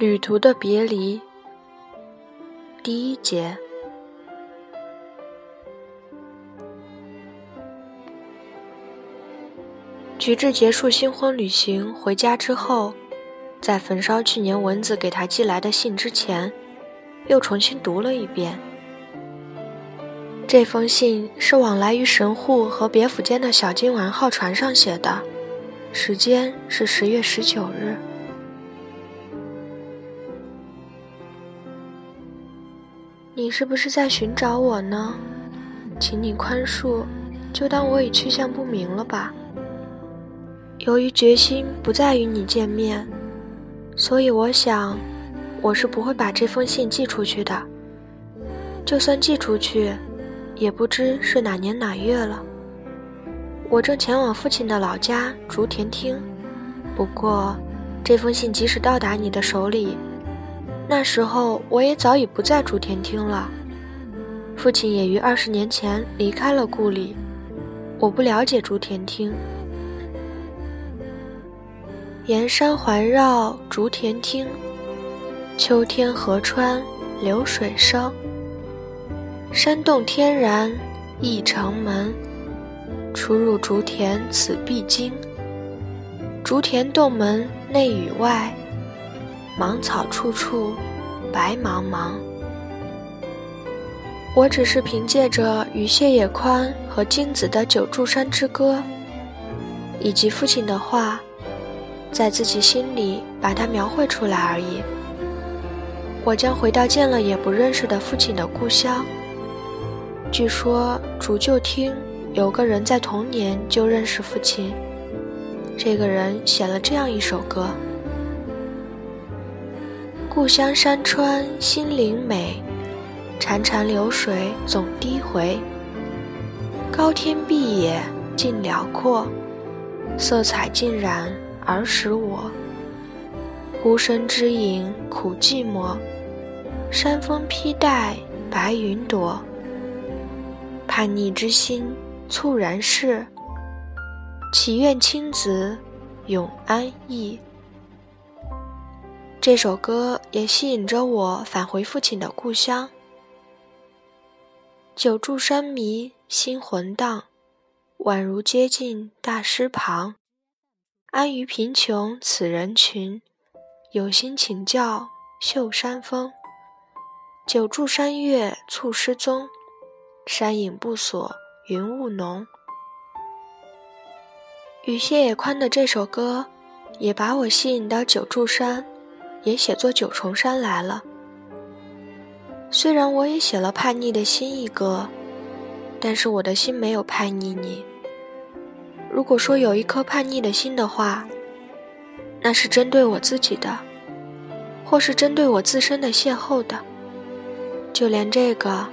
旅途的别离，第一节。菊治结束新婚旅行回家之后，在焚烧去年蚊子给他寄来的信之前，又重新读了一遍。这封信是往来于神户和别府间的小金丸号船上写的，时间是十月十九日。你是不是在寻找我呢？请你宽恕，就当我已去向不明了吧。由于决心不再与你见面，所以我想，我是不会把这封信寄出去的。就算寄出去，也不知是哪年哪月了。我正前往父亲的老家竹田町，不过，这封信即使到达你的手里。那时候我也早已不在竹田厅了，父亲也于二十年前离开了故里，我不了解竹田厅。沿山环绕竹田厅，秋天河川流水声，山洞天然一城门，出入竹田此必经。竹田洞门内与外。芒草处处，白茫茫。我只是凭借着与谢野宽和金子的《九柱山之歌》，以及父亲的话，在自己心里把它描绘出来而已。我将回到见了也不认识的父亲的故乡。据说竹旧厅有个人在童年就认识父亲，这个人写了这样一首歌。故乡山川心灵美，潺潺流水总低回。高天碧野尽辽阔，色彩尽染儿时我。孤身之影苦寂寞，山峰披带白云朵。叛逆之心猝然逝，祈愿亲子永安逸。这首歌也吸引着我返回父亲的故乡。久住山迷心魂荡，宛如接近大师旁。安于贫穷此人群，有心请教秀山峰。久住山月促失踪，山影不锁云雾浓。与谢野宽的这首歌，也把我吸引到久住山。也写作九重山来了。虽然我也写了叛逆的心意歌，但是我的心没有叛逆你。如果说有一颗叛逆的心的话，那是针对我自己的，或是针对我自身的邂逅的。就连这个，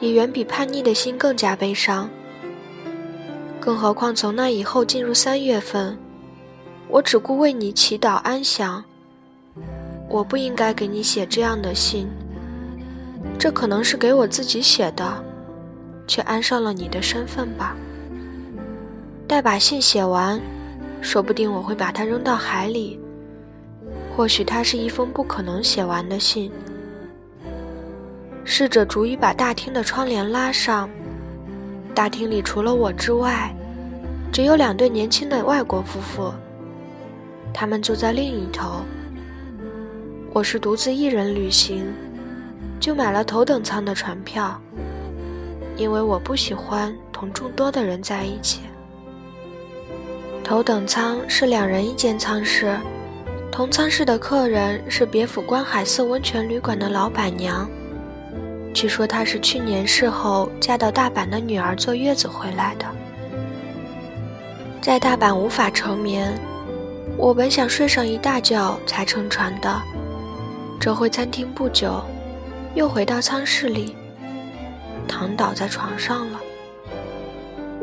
也远比叛逆的心更加悲伤。更何况从那以后进入三月份，我只顾为你祈祷安详。我不应该给你写这样的信，这可能是给我自己写的，却安上了你的身份吧。待把信写完，说不定我会把它扔到海里。或许它是一封不可能写完的信。试着逐一把大厅的窗帘拉上，大厅里除了我之外，只有两对年轻的外国夫妇，他们坐在另一头。我是独自一人旅行，就买了头等舱的船票，因为我不喜欢同众多的人在一起。头等舱是两人一间舱室，同舱室的客人是别府观海寺温泉旅馆的老板娘，据说她是去年事后嫁到大阪的女儿坐月子回来的，在大阪无法成眠，我本想睡上一大觉才乘船的。折回餐厅不久，又回到舱室里，躺倒在床上了。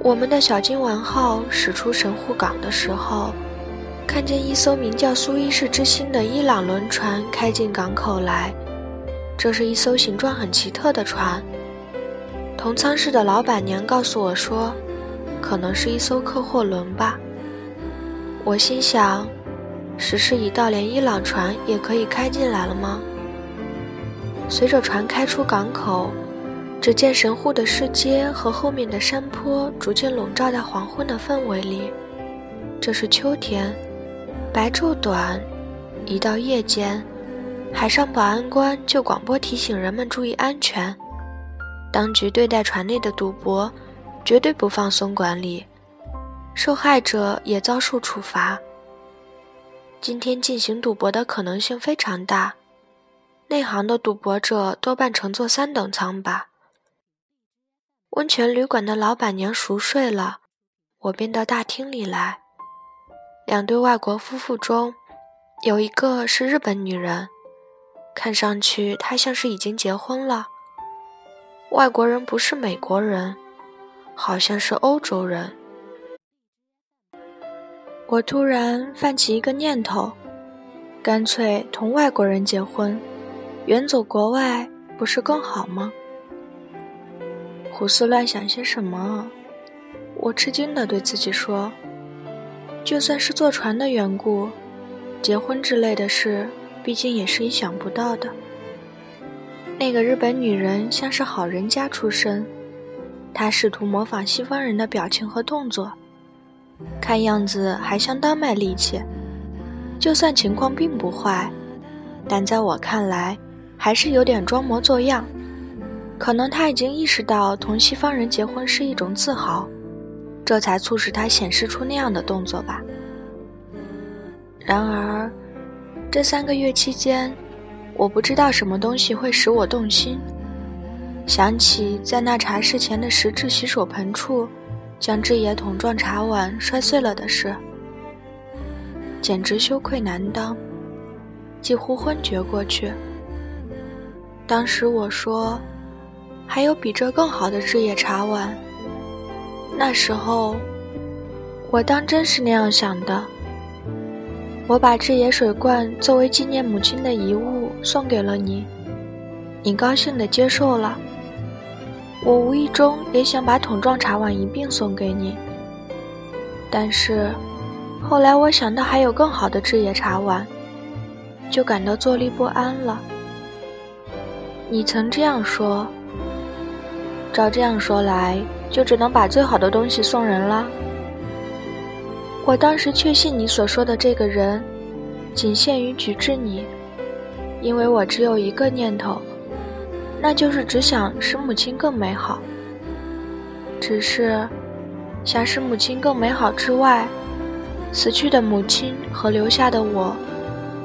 我们的小金丸号驶出神户港的时候，看见一艘名叫“苏伊士之星”的伊朗轮船开进港口来。这是一艘形状很奇特的船。同舱室的老板娘告诉我说，可能是一艘客货轮吧。我心想，时势已到，连伊朗船也可以开进来了吗？随着船开出港口，只见神户的市街和后面的山坡逐渐笼罩在黄昏的氛围里。这是秋天，白昼短，一到夜间，海上保安官就广播提醒人们注意安全。当局对待船内的赌博，绝对不放松管理，受害者也遭受处罚。今天进行赌博的可能性非常大，内行的赌博者多半乘坐三等舱吧。温泉旅馆的老板娘熟睡了，我便到大厅里来。两对外国夫妇中，有一个是日本女人，看上去她像是已经结婚了。外国人不是美国人，好像是欧洲人。我突然泛起一个念头，干脆同外国人结婚，远走国外不是更好吗？胡思乱想些什么？我吃惊地对自己说。就算是坐船的缘故，结婚之类的事，毕竟也是意想不到的。那个日本女人像是好人家出身，她试图模仿西方人的表情和动作，看样子还相当卖力气。就算情况并不坏，但在我看来，还是有点装模作样。可能他已经意识到同西方人结婚是一种自豪。这才促使他显示出那样的动作吧。然而，这三个月期间，我不知道什么东西会使我动心。想起在那茶室前的石质洗手盆处，将制野桶撞茶碗摔碎了的事，简直羞愧难当，几乎昏厥过去。当时我说，还有比这更好的制野茶碗。那时候，我当真是那样想的。我把制野水罐作为纪念母亲的遗物送给了你，你高兴地接受了。我无意中也想把桶状茶碗一并送给你，但是后来我想到还有更好的制野茶碗，就感到坐立不安了。你曾这样说，照这样说来。就只能把最好的东西送人了。我当时确信你所说的这个人，仅限于举治你，因为我只有一个念头，那就是只想使母亲更美好。只是，想使母亲更美好之外，死去的母亲和留下的我，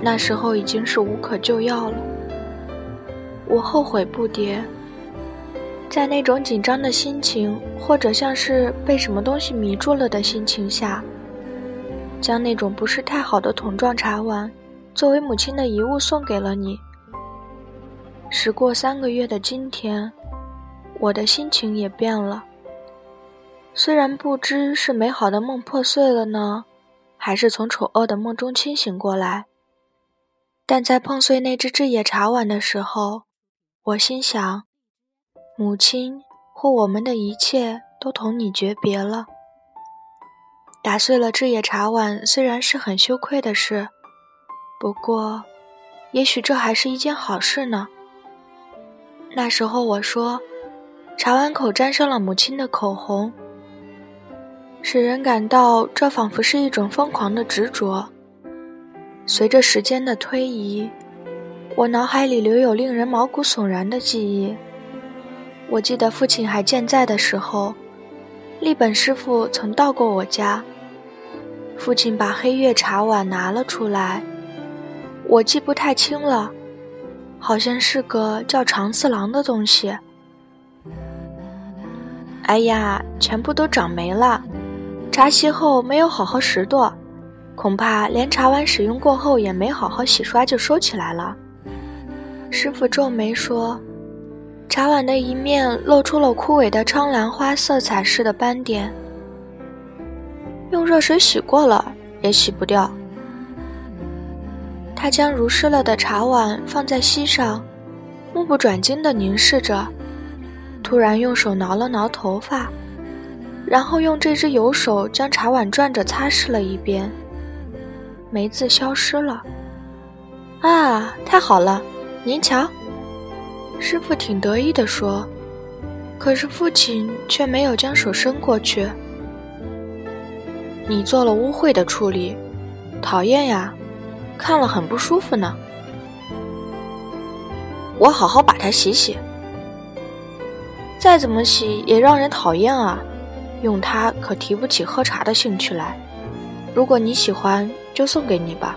那时候已经是无可救药了。我后悔不迭。在那种紧张的心情，或者像是被什么东西迷住了的心情下，将那种不是太好的桶状茶碗作为母亲的遗物送给了你。时过三个月的今天，我的心情也变了。虽然不知是美好的梦破碎了呢，还是从丑恶的梦中清醒过来，但在碰碎那只制野茶碗的时候，我心想。母亲或我们的一切都同你诀别了。打碎了制野茶碗虽然是很羞愧的事，不过，也许这还是一件好事呢。那时候我说，茶碗口沾上了母亲的口红，使人感到这仿佛是一种疯狂的执着。随着时间的推移，我脑海里留有令人毛骨悚然的记忆。我记得父亲还健在的时候，立本师傅曾到过我家。父亲把黑月茶碗拿了出来，我记不太清了，好像是个叫长次郎的东西。哎呀，全部都长霉了，茶席后没有好好拾掇，恐怕连茶碗使用过后也没好好洗刷就收起来了。师傅皱眉说。茶碗的一面露出了枯萎的苍兰花色彩似的斑点，用热水洗过了也洗不掉。他将如湿了的茶碗放在膝上，目不转睛地凝视着，突然用手挠了挠头发，然后用这只油手将茶碗转着擦拭了一遍。梅子消失了。啊，太好了！您瞧，师傅挺得意地说。可是父亲却没有将手伸过去。你做了污秽的处理，讨厌呀，看了很不舒服呢。我好好把它洗洗。再怎么洗也让人讨厌啊，用它可提不起喝茶的兴趣来。如果你喜欢，就送给你吧。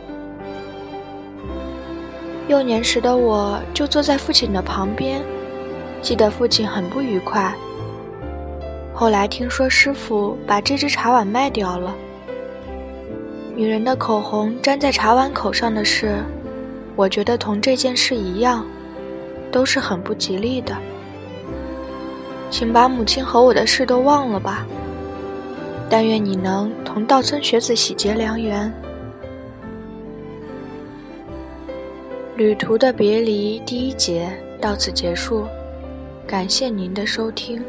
幼年时的我就坐在父亲的旁边，记得父亲很不愉快。后来听说师傅把这只茶碗卖掉了。女人的口红粘在茶碗口上的事，我觉得同这件事一样，都是很不吉利的。请把母亲和我的事都忘了吧。但愿你能同道村学子喜结良缘。旅途的别离第一节到此结束，感谢您的收听。